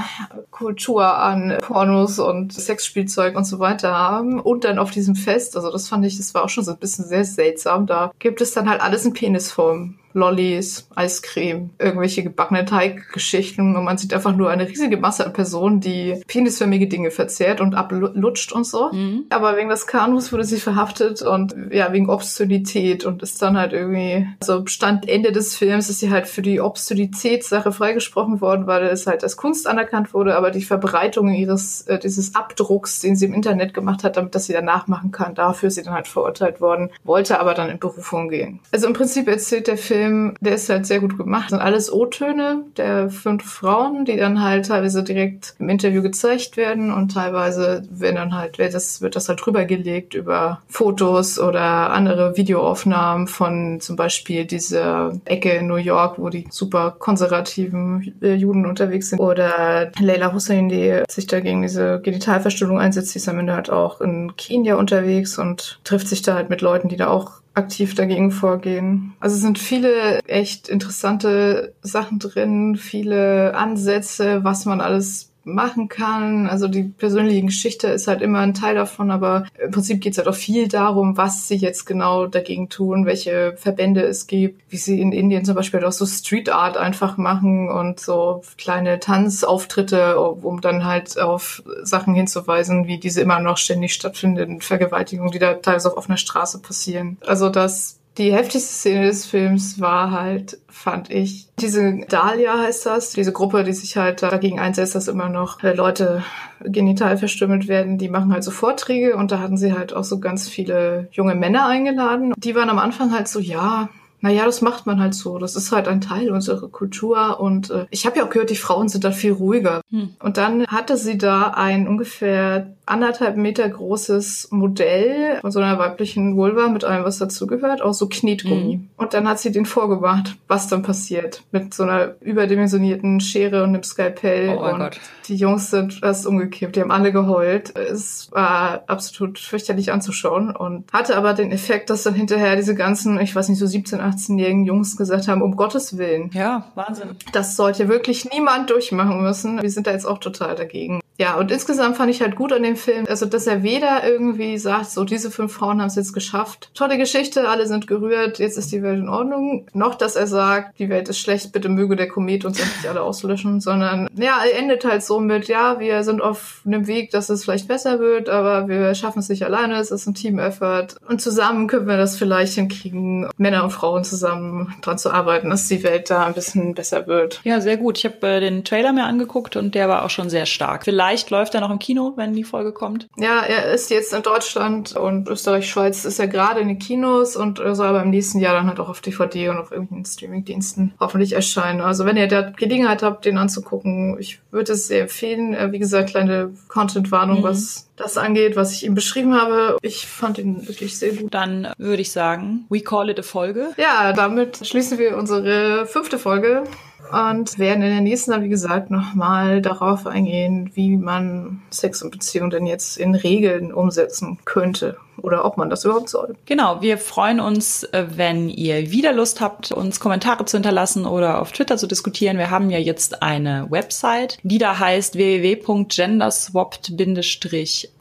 Kultur an Pornos und Sexspielzeug und so weiter haben und dann auf diesem Fest, also das fand ich, das war auch schon so ein bisschen sehr seltsam, da gibt es dann halt alles in Penisform. Lollis, Eiscreme, irgendwelche gebackene Teiggeschichten und man sieht einfach nur eine riesige Masse an Personen, die penisförmige Dinge verzehrt und ablutscht und so. Mhm. Aber wegen des Kanus wurde sie verhaftet und ja, wegen Obszönität und ist dann halt irgendwie, also Stand Ende des Films ist sie halt für die Obszönitätssache freigesprochen worden, weil es halt als Kunst anerkannt wurde, aber die Verbreitung ihres, äh, dieses Abdrucks, den sie im Internet gemacht hat, damit das sie danach machen kann, dafür ist sie dann halt verurteilt worden, wollte aber dann in Berufung gehen. Also im Prinzip erzählt der Film Film, der ist halt sehr gut gemacht. Das sind alles O-Töne der fünf Frauen, die dann halt teilweise direkt im Interview gezeigt werden und teilweise werden dann halt, wird das, wird das halt drüber gelegt über Fotos oder andere Videoaufnahmen von zum Beispiel dieser Ecke in New York, wo die super konservativen äh, Juden unterwegs sind. Oder Leila Hussein, die sich da gegen diese Genitalverstümmelung einsetzt, die ist am Ende halt auch in Kenia unterwegs und trifft sich da halt mit Leuten, die da auch aktiv dagegen vorgehen. Also es sind viele echt interessante Sachen drin, viele Ansätze, was man alles machen kann. Also die persönliche Geschichte ist halt immer ein Teil davon, aber im Prinzip geht es halt auch viel darum, was sie jetzt genau dagegen tun, welche Verbände es gibt, wie sie in Indien zum Beispiel auch so Street Art einfach machen und so kleine Tanzauftritte, um dann halt auf Sachen hinzuweisen, wie diese immer noch ständig stattfindenden Vergewaltigungen, die da teilweise auf offener Straße passieren. Also das die heftigste Szene des Films war halt, fand ich, diese Dahlia heißt das, diese Gruppe, die sich halt dagegen einsetzt, dass immer noch äh, Leute genital verstümmelt werden, die machen halt so Vorträge und da hatten sie halt auch so ganz viele junge Männer eingeladen. Die waren am Anfang halt so, ja, naja, das macht man halt so. Das ist halt ein Teil unserer Kultur. Und äh, ich habe ja auch gehört, die Frauen sind da viel ruhiger. Hm. Und dann hatte sie da ein ungefähr anderthalb Meter großes Modell von so einer weiblichen Vulva mit allem, was dazugehört, auch so Knetgummi. Mhm. Und dann hat sie den vorgemacht, was dann passiert. Mit so einer überdimensionierten Schere und einem Skalpell. Oh, und Gott. die Jungs sind fast umgekippt. Die haben alle geheult. Es war absolut fürchterlich anzuschauen und hatte aber den Effekt, dass dann hinterher diese ganzen, ich weiß nicht, so 17, 18-jährigen Jungs gesagt haben, um Gottes Willen. Ja, Wahnsinn. Das sollte wirklich niemand durchmachen müssen. Wir sind da jetzt auch total dagegen. Ja, und insgesamt fand ich halt gut an dem Film, also dass er weder irgendwie sagt, so diese fünf Frauen haben es jetzt geschafft, tolle Geschichte, alle sind gerührt, jetzt ist die Welt in Ordnung, noch dass er sagt, die Welt ist schlecht, bitte möge der Komet uns endlich alle auslöschen, sondern ja, er endet halt so mit, ja, wir sind auf einem Weg, dass es vielleicht besser wird, aber wir schaffen es nicht alleine, es ist ein Team-Effort und zusammen können wir das vielleicht hinkriegen, Männer und Frauen zusammen dran zu arbeiten, dass die Welt da ein bisschen besser wird. Ja, sehr gut. Ich habe äh, den Trailer mir angeguckt und der war auch schon sehr stark. Vielleicht Vielleicht läuft er noch im Kino, wenn die Folge kommt. Ja, er ist jetzt in Deutschland und Österreich, Schweiz ist er gerade in den Kinos und soll aber im nächsten Jahr dann halt auch auf DVD und auf irgendwelchen Streamingdiensten hoffentlich erscheinen. Also wenn ihr da Gelegenheit habt, den anzugucken, ich würde es sehr empfehlen. Äh, wie gesagt, kleine Content-Warnung, mhm. was das angeht, was ich ihm beschrieben habe. Ich fand ihn wirklich sehr gut. Dann würde ich sagen, we call it a Folge. Ja, damit schließen wir unsere fünfte Folge und werden in der nächsten wie gesagt, nochmal darauf eingehen, wie man Sex und Beziehung denn jetzt in Regeln umsetzen könnte oder ob man das überhaupt soll. Genau, wir freuen uns, äh, wenn ihr wieder Lust habt, uns Kommentare zu hinterlassen oder auf Twitter zu diskutieren. Wir haben ja jetzt eine Website, die da heißt www.genderswapped-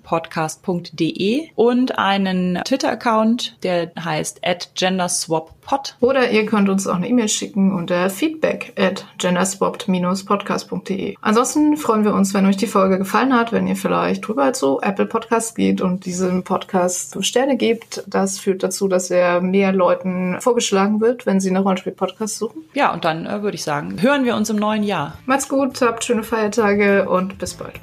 podcast.de und einen Twitter-Account, der heißt at genderswappod. Oder ihr könnt uns auch eine E-Mail schicken unter feedback at genderswapped-podcast.de. Ansonsten freuen wir uns, wenn euch die Folge gefallen hat, wenn ihr vielleicht drüber zu Apple Podcasts geht und diesem Podcast Sterne gebt. Das führt dazu, dass er mehr Leuten vorgeschlagen wird, wenn sie nach Rollenspiel-Podcasts suchen. Ja, und dann äh, würde ich sagen, hören wir uns im neuen Jahr. Macht's gut, habt schöne Feiertage und bis bald.